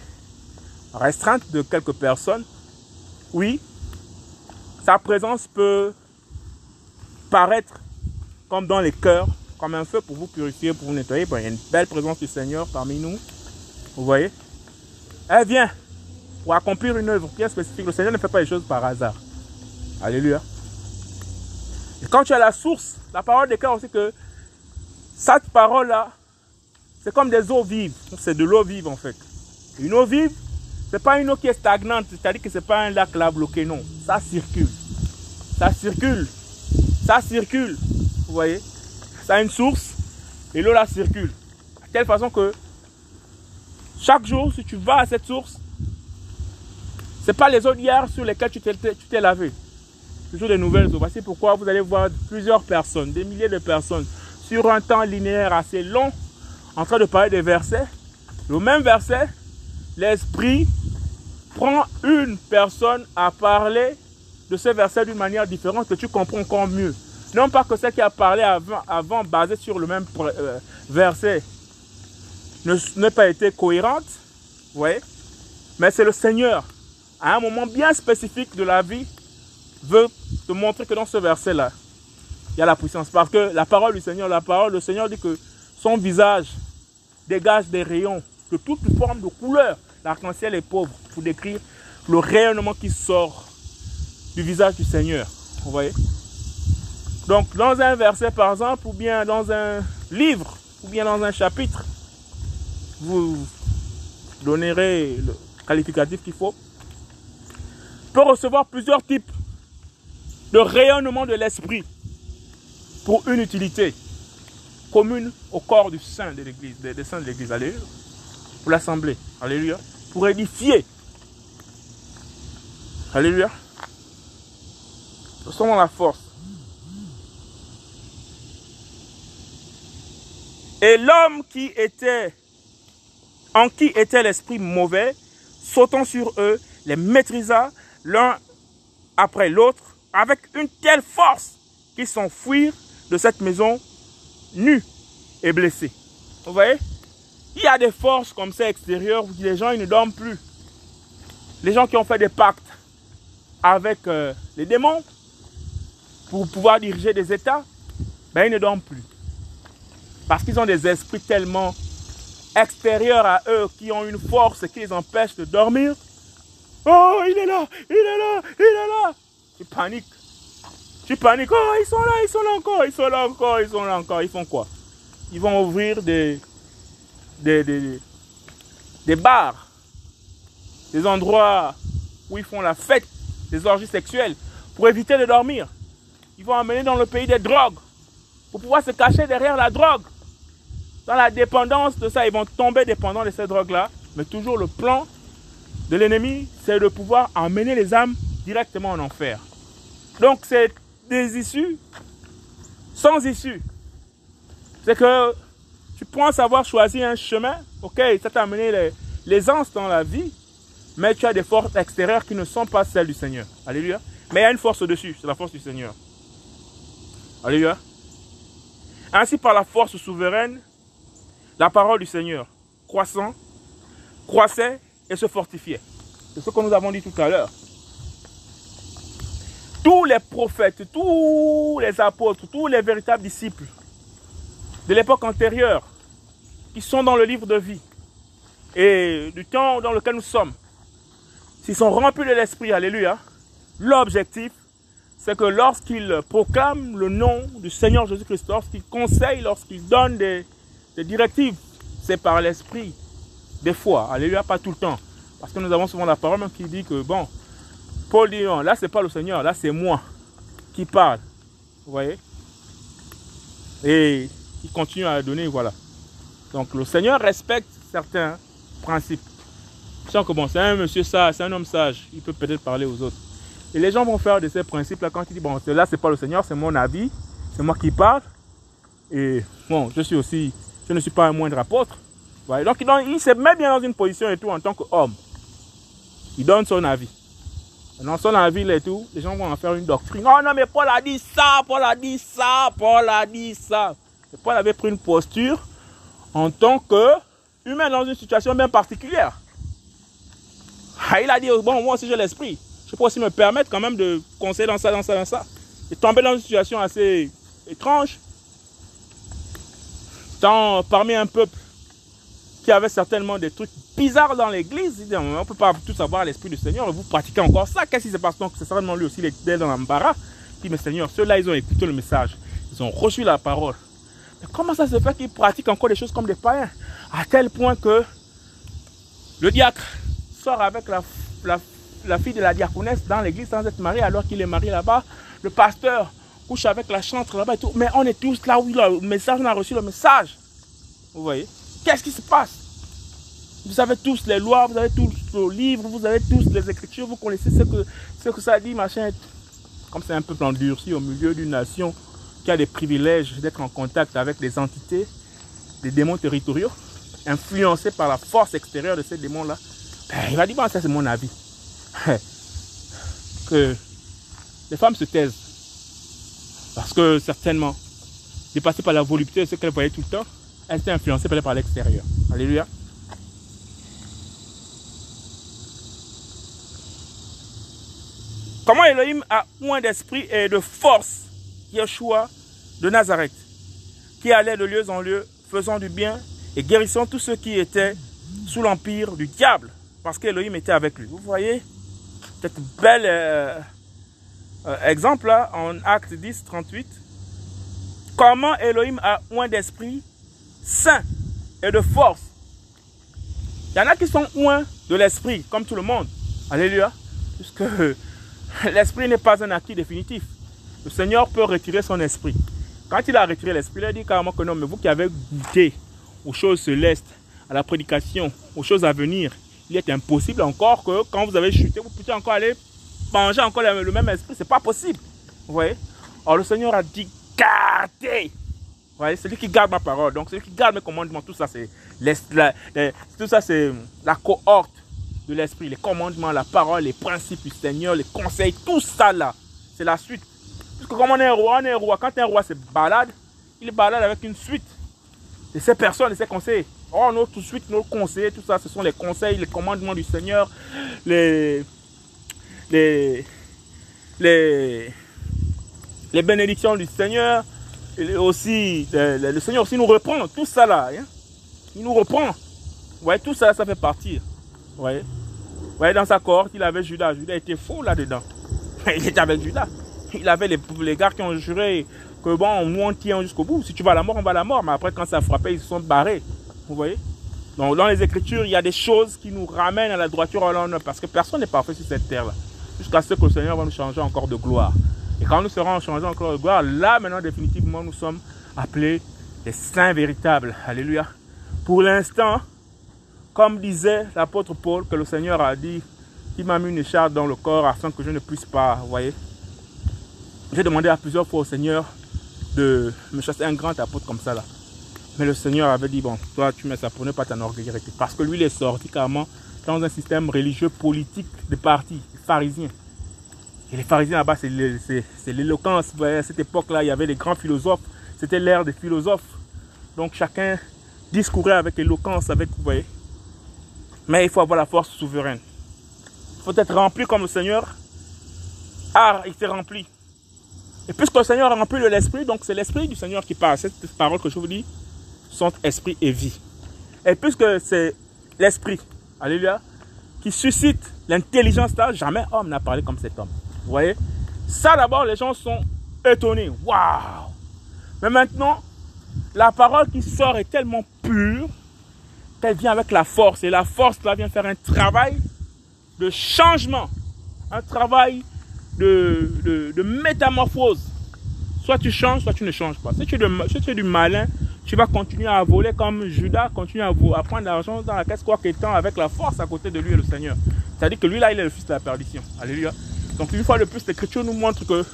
restreinte de quelques personnes, oui, sa présence peut paraître comme dans les cœurs, comme un feu pour vous purifier, pour vous nettoyer. il y a une belle présence du Seigneur parmi nous. Vous voyez Elle vient pour accomplir une œuvre bien spécifique. Le Seigneur ne fait pas les choses par hasard. Alléluia. Quand tu as la source, la parole déclare aussi que cette parole-là, c'est comme des eaux vives. C'est de l'eau vive en fait. Une eau vive, c'est pas une eau qui est stagnante, c'est-à-dire que c'est pas un lac là bloqué, non. Ça circule. Ça circule. Ça circule. Vous voyez? Ça a une source et l'eau là circule. De telle façon que chaque jour, si tu vas à cette source, c'est pas les eaux d'hier sur lesquelles tu t'es lavé. Toujours des nouvelles. Voici pourquoi vous allez voir plusieurs personnes, des milliers de personnes, sur un temps linéaire assez long, en train de parler des versets. Le même verset, l'Esprit prend une personne à parler de ce verset d'une manière différente que tu comprends encore mieux. Non pas que celle qui a parlé avant, avant basé sur le même euh, verset n'ait pas été cohérente, voyez, mais c'est le Seigneur, à un moment bien spécifique de la vie, veut te montrer que dans ce verset-là, il y a la puissance. Parce que la parole du Seigneur, la parole du Seigneur dit que son visage dégage des rayons de toute forme de couleur. L'arc-en-ciel est pauvre pour décrire le rayonnement qui sort du visage du Seigneur. Vous voyez? Donc, dans un verset, par exemple, ou bien dans un livre, ou bien dans un chapitre, vous donnerez le qualificatif qu'il faut, peut recevoir plusieurs types de rayonnement de l'esprit pour une utilité commune au corps du saint de l'Église, des, saints de l'Église. Alléluia. Pour l'assemblée. Alléluia. Pour édifier. Alléluia. Nous sommes la force. Et l'homme qui était, en qui était l'esprit mauvais, sautant sur eux, les maîtrisa l'un après l'autre avec une telle force qu'ils s'enfuirent de cette maison nus et blessés. Vous voyez? Il y a des forces comme ça extérieures où les gens ils ne dorment plus. Les gens qui ont fait des pactes avec euh, les démons pour pouvoir diriger des États, ben, ils ne dorment plus. Parce qu'ils ont des esprits tellement extérieurs à eux qui ont une force qui les empêche de dormir. Oh, il est là, il est là, il est là. Tu paniques. Tu paniques. Oh, ils sont là, ils sont là encore, ils sont là encore, ils sont là encore. Ils font quoi? Ils vont ouvrir des, des, des, des bars, des endroits où ils font la fête, des orgies sexuelles, pour éviter de dormir. Ils vont emmener dans le pays des drogues, pour pouvoir se cacher derrière la drogue. Dans la dépendance de ça, ils vont tomber dépendants de ces drogues-là. Mais toujours le plan de l'ennemi, c'est de pouvoir emmener les âmes directement en enfer. Donc c'est des issues sans issue. C'est que tu penses avoir choisi un chemin, ok, ça t'a amené l'aisance dans la vie, mais tu as des forces extérieures qui ne sont pas celles du Seigneur. Alléluia. Mais il y a une force au-dessus, c'est la force du Seigneur. Alléluia. Ainsi, par la force souveraine, la parole du Seigneur croissant, croissait et se fortifiait. C'est ce que nous avons dit tout à l'heure tous les prophètes, tous les apôtres, tous les véritables disciples de l'époque antérieure qui sont dans le livre de vie et du temps dans lequel nous sommes, s'ils sont remplis de l'esprit, alléluia, l'objectif, c'est que lorsqu'ils proclament le nom du Seigneur Jésus-Christ, lorsqu'ils conseillent, lorsqu'ils donnent des, directives, c'est par l'esprit. Des fois, alléluia, pas tout le temps. Parce que nous avons souvent la parole qui dit que, bon, Paul dit non, là c'est pas le Seigneur, là c'est moi qui parle. Vous voyez? Et il continue à donner, voilà. Donc le Seigneur respecte certains principes. Sans que bon, c'est un monsieur sage, c'est un homme sage, il peut peut-être parler aux autres. Et les gens vont faire de ces principes-là quand il dit, bon, là c'est pas le Seigneur, c'est mon avis, c'est moi qui parle. Et bon, je suis aussi, je ne suis pas un moindre apôtre. Voyez? Donc il, il se met bien dans une position et tout en tant qu'homme. Il donne son avis. Dans la ville et tout, les gens vont en faire une doctrine. Oh non, mais Paul a dit ça, Paul a dit ça, Paul a dit ça. Et Paul avait pris une posture en tant que humain dans une situation bien particulière. Ah, il a dit, bon, moi aussi j'ai l'esprit. Je peux aussi me permettre quand même de conseiller dans ça, dans ça, dans ça. Et tomber dans une situation assez étrange. Tant parmi un peuple qui avait certainement des trucs bizarres dans l'église. On ne peut pas tout savoir l'esprit du Seigneur. Vous pratiquez encore ça. Qu'est-ce qui se passe? Donc C'est certainement lui aussi, il était dans l'embarras. Il dit, mais Seigneur, ceux-là, ils ont écouté le message. Ils ont reçu la parole. Mais comment ça se fait qu'ils pratiquent encore des choses comme des païens? À tel point que le diacre sort avec la, la, fille de la diaconesse dans l'église sans être marié alors qu'il est marié là-bas. Le pasteur couche avec la chantre là-bas et tout. Mais on est tous là où le message, on a reçu le message. Vous voyez? Qu'est-ce qui se passe? Vous avez tous les lois, vous avez tous les livres, vous avez tous les écritures, vous connaissez ce que, ce que ça dit, machin. Comme c'est un peuple endurci au milieu d'une nation qui a des privilèges d'être en contact avec des entités, des démons territoriaux, influencés par la force extérieure de ces démons-là, ben, il va dire, bon, ça c'est mon avis. <laughs> que les femmes se taisent. Parce que certainement, dépassées par la volupté ce qu'elles voyaient tout le temps, elle était influencée par l'extérieur. Alléluia. Comment Elohim a moins d'esprit et de force Yeshua de Nazareth, qui allait de lieu en lieu, faisant du bien et guérissant tous ceux qui étaient sous l'empire du diable, parce qu'Elohim était avec lui. Vous voyez cet bel euh, euh, exemple là en Acte 10, 38. Comment Elohim a moins d'esprit saint et de force. Il y en a qui sont loin de l'esprit, comme tout le monde. Alléluia. Puisque <laughs> l'esprit n'est pas un acquis définitif. Le Seigneur peut retirer son esprit. Quand il a retiré l'esprit, il a dit carrément que non, mais vous qui avez goûté aux choses célestes, à la prédication, aux choses à venir, il est impossible encore que quand vous avez chuté, vous puissiez encore aller manger encore le même esprit. C'est pas possible. Vous voyez? Or, le Seigneur a dit gardez voyez, celui qui garde ma parole, donc celui qui garde mes commandements, tout ça c'est tout ça c'est la cohorte de l'esprit, les commandements, la parole, les principes du Seigneur, les conseils, tout ça là, c'est la suite. Parce que comme on est un roi, on est un roi. Quand un roi se balade, il balade avec une suite de ces personnes, de ces conseils. Oh, notre suite, nos conseillers, tout ça, ce sont les conseils, les commandements du Seigneur, les, les, les, les bénédictions du Seigneur, aussi, le, Seigneur aussi nous reprend, tout ça là. Hein. Il nous reprend. Ouais, tout ça, ça fait partir. Ouais. Ouais, dans sa cohorte, il avait Judas. Judas était faux là-dedans. <laughs> Il était avec Judas. Il avait les, les gars qui ont juré que bon, nous on tient jusqu'au bout. Si tu vas à la mort, on va à la mort. Mais après, quand ça frappait, ils se sont barrés. Vous voyez Donc, dans les Écritures, il y a des choses qui nous ramènent à la droiture à l'honneur. Parce que personne n'est parfait sur cette terre-là. Jusqu'à ce que le Seigneur va nous changer encore de gloire. Et quand nous serons changés encore de gloire, là maintenant définitivement nous sommes appelés les saints véritables. Alléluia. Pour l'instant, comme disait l'apôtre Paul, que le Seigneur a dit, il m'a mis une écharpe dans le corps afin que je ne puisse pas, vous voyez. J'ai demandé à plusieurs fois au Seigneur de me chasser un grand apôtre comme ça là. Mais le Seigneur avait dit, bon, toi tu mets ça pour ne pas t'enorgueillir. Parce que lui, il est sorti carrément dans un système religieux politique de parti, pharisien. Et les pharisiens là-bas, c'est l'éloquence. À cette époque-là, il y avait des grands philosophes. C'était l'ère des philosophes. Donc chacun discourait avec éloquence, avec, vous voyez. Mais il faut avoir la force souveraine. Il faut être rempli comme le Seigneur. Ah, il s'est rempli. Et puisque le Seigneur a rempli de l'esprit, donc c'est l'esprit du Seigneur qui parle. Cette parole que je vous dis sont esprit et vie. Et puisque c'est l'esprit, alléluia, qui suscite l'intelligence là, jamais homme n'a parlé comme cet homme. Vous voyez? Ça d'abord, les gens sont étonnés. Waouh Mais maintenant, la parole qui sort est tellement pure qu'elle vient avec la force. Et la force là vient faire un travail de changement. Un travail de, métamorphose. Soit tu changes, soit tu ne changes pas. Si tu, es si tu es du malin, tu vas continuer à voler comme Judas, continuer à, à prendre l'argent dans la caisse, quoi qu'étant avec la force à côté de lui et le Seigneur. C'est-à-dire que lui là, il est le fils de la perdition. Alléluia. Donc une fois de plus, l'Écriture nous montre que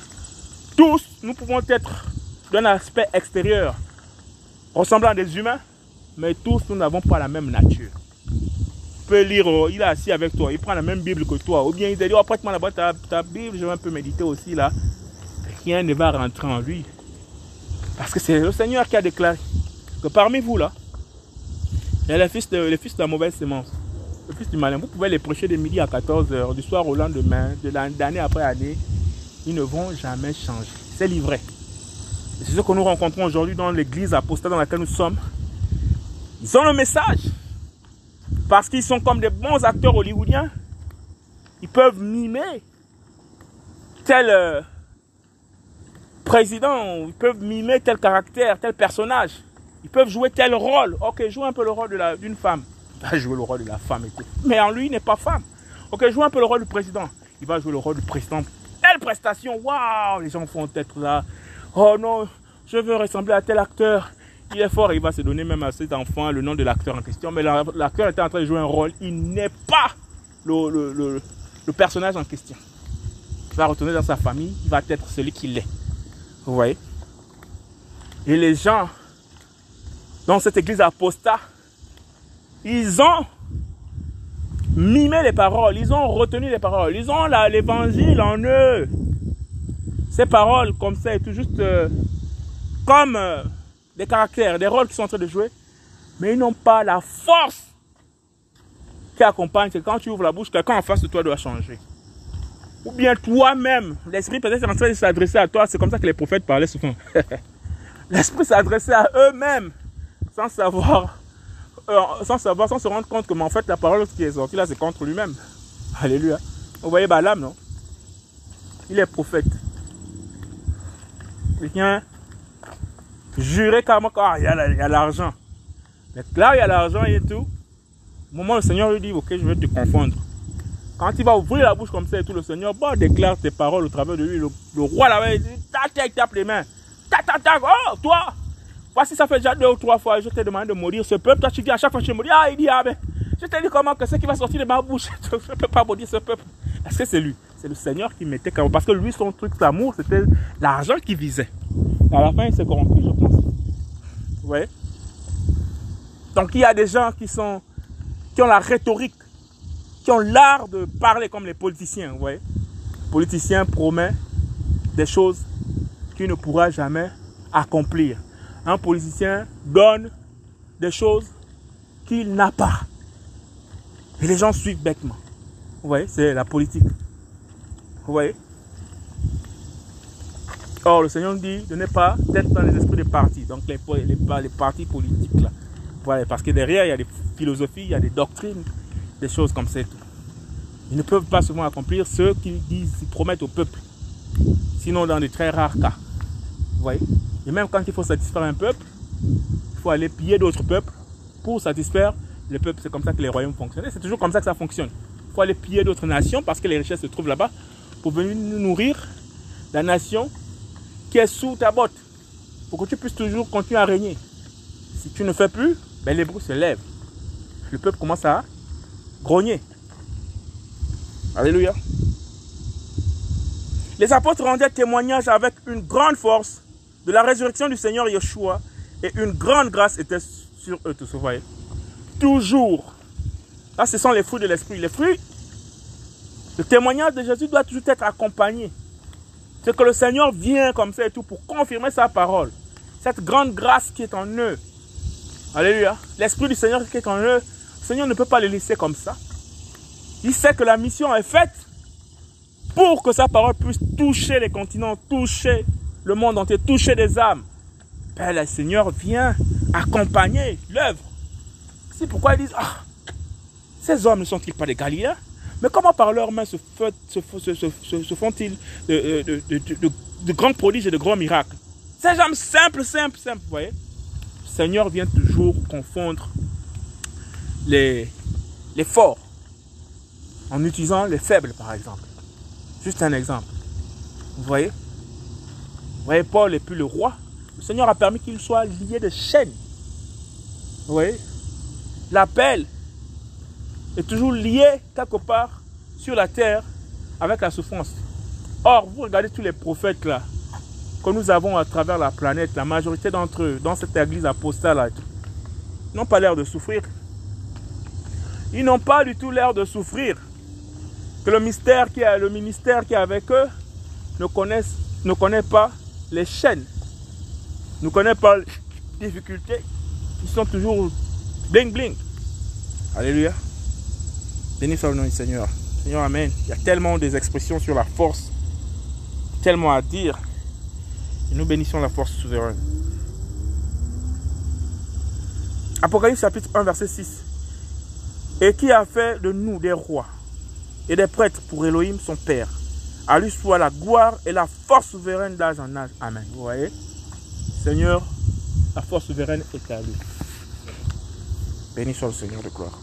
tous, nous pouvons être d'un aspect extérieur ressemblant à des humains, mais tous, nous n'avons pas la même nature. peut lire, euh, il est assis avec toi, il prend la même Bible que toi. Ou bien il te dit, oh, prête-moi là-bas ta, ta Bible, je vais un peu méditer aussi là. Rien ne va rentrer en lui. Parce que c'est le Seigneur qui a déclaré que parmi vous là, il y a les fils de, les fils de la mauvaise semence, le fils du malin. Vous pouvez les prêcher de midi à 14h, du soir au lendemain, de après année. Ils ne vont jamais changer. C'est livré. C'est ce que nous rencontrons aujourd'hui dans l'église apostate dans laquelle nous sommes. Ils ont le message. Parce qu'ils sont comme des bons acteurs hollywoodiens. Ils peuvent mimer tel euh, président, ils peuvent mimer tel caractère, tel personnage. Ils peuvent jouer tel rôle. Ok, joue un peu le rôle d'une femme. Va jouer le rôle de la femme et tout. Mais en lui, il n'est pas femme. Ok, joue un peu le rôle du président. Il va jouer le rôle du président. Telle prestation, waouh, les gens vont être là. Oh non, je veux ressembler à tel acteur. Il est fort, il va se donner même à cet enfant le nom de l'acteur en question. Mais la- l'acteur était en train de jouer un rôle. Il n'est pas le, le- le- le personnage en question. Il va retourner dans sa famille, il va être celui qu'il est. Vous voyez? Et les gens dans cette église apostat, ils ont mimé les paroles, ils ont retenu les paroles, ils ont l'évangile en eux. Ces paroles comme ça, et tout juste euh, comme euh, des caractères, des rôles qu'ils sont en train de jouer, mais ils n'ont pas la force qui accompagne. C'est quand tu ouvres la bouche, quelqu'un en face de toi doit changer. Ou bien toi-même, l'esprit peut-être est en train de s'adresser à toi. C'est comme ça que les prophètes parlaient souvent. <laughs> l'esprit s'adressait à eux-mêmes sans savoir, sans savoir, sans se rendre compte que en fait la parole qui est sortie là, c'est contre lui-même. Alléluia. Vous voyez Balaam, non? Il est prophète. Il vient jurer carrément qu'il y a l'argent. Mais là, il y a l'argent et tout. Au moment où le Seigneur lui dit, ok, je vais te confondre. Quand il va ouvrir la bouche comme ça et tout, le Seigneur bon, déclare tes paroles au travers de lui. Le, le roi là-bas, il dit, tac, tac, tape les mains. Tac, tac, tac, oh, toi, voici ça fait déjà deux ou trois fois, je t'ai demandé de maudire ce peuple. Toi, tu dis à chaque fois que je maudis, ah, il dit, ah, ben, je t'ai dit comment que ce qui va sortir de ma bouche, <laughs> je ne peux pas maudire ce peuple. Est-ce que c'est lui? C'est le Seigneur qui mettait comme Parce que lui, son truc d'amour, c'était l'argent qu'il visait. Et à la fin, il s'est corrompu, je pense. Vous voyez? Donc, il y a des gens qui sont, qui ont la rhétorique qui ont l'art de parler comme les politiciens, vous voyez? Le politicien promet des choses qu'il ne pourra jamais accomplir. Un politicien donne des choses qu'il n'a pas. Et les gens suivent bêtement. Vous voyez, c'est la politique. Vous voyez? Or, le Seigneur dit de ne pas être dans les esprits des partis, donc les, partis politiques. Là. Voilà, parce que derrière, il y a des philosophies, il y a des doctrines, des choses comme ça. Ils ne peuvent pas souvent accomplir ce qu'ils promettent au peuple. Sinon, dans de très rares cas. Et même quand il faut satisfaire un peuple, il faut aller piller d'autres peuples pour satisfaire le peuple. C'est comme ça que les royaumes fonctionnent. C'est toujours comme ça que ça fonctionne. Il faut aller piller d'autres nations parce que les richesses se trouvent là-bas pour venir nous nourrir la nation qui est sous ta botte. Pour que tu puisses toujours continuer à régner. Si tu ne fais plus, ben les se lèvent. Le peuple commence à grogner. Alléluia. Les apôtres rendaient témoignage avec une grande force de la résurrection du Seigneur Yeshua et une grande grâce était sur eux tous. Vous voyez Toujours. Là, ce sont les fruits de l'esprit. Les fruits, le témoignage de Jésus doit toujours être accompagné. C'est que le Seigneur vient comme ça et tout pour confirmer sa parole. Cette grande grâce qui est en eux. Alléluia. L'esprit du Seigneur qui est en eux. Le Seigneur ne peut pas les laisser comme ça. Il sait que la mission est faite pour que sa parole puisse toucher les continents, toucher le monde entier, toucher des âmes. Ben, le Seigneur vient accompagner l'œuvre. C'est pourquoi ils disent, ah, ces hommes ne sont-ils pas des Galiléens? Mais comment par leurs mains se, font-ils de, de, grands prodiges et de grands miracles? Ces hommes simples, simples, simples, vous voyez? Le Seigneur vient toujours confondre les forts en utilisant les faibles, par exemple. Juste un exemple. Vous voyez? Vous voyez, Paul et puis le roi. Le Seigneur a permis qu'il soit lié de chaînes. Vous voyez L'appel est toujours lié quelque part sur la terre avec la souffrance. Or, vous regardez tous les prophètes là que nous avons à travers la planète, la majorité d'entre eux, dans cette église apostale, n'ont pas l'air de souffrir. Ils n'ont pas du tout l'air de souffrir. Que le mystère qui est le ministère qui est avec eux ne connaissent, ne connaît pas les chaînes, ne connaît pas les difficultés. Ils sont toujours bling bling. Alléluia. Béni soit le nom du Seigneur. Seigneur, Amen. Il y a tellement des expressions sur la force, tellement à dire. Et nous bénissons la force souveraine. Apocalypse chapitre 1, verset 6. Et qui a fait de nous des rois et des prêtres pour Elohim, son Père? À lui soit la gloire et la force souveraine d'âge en âge. Amen. Vous voyez? Seigneur, la force souveraine est à lui. Béni soit le Seigneur de gloire.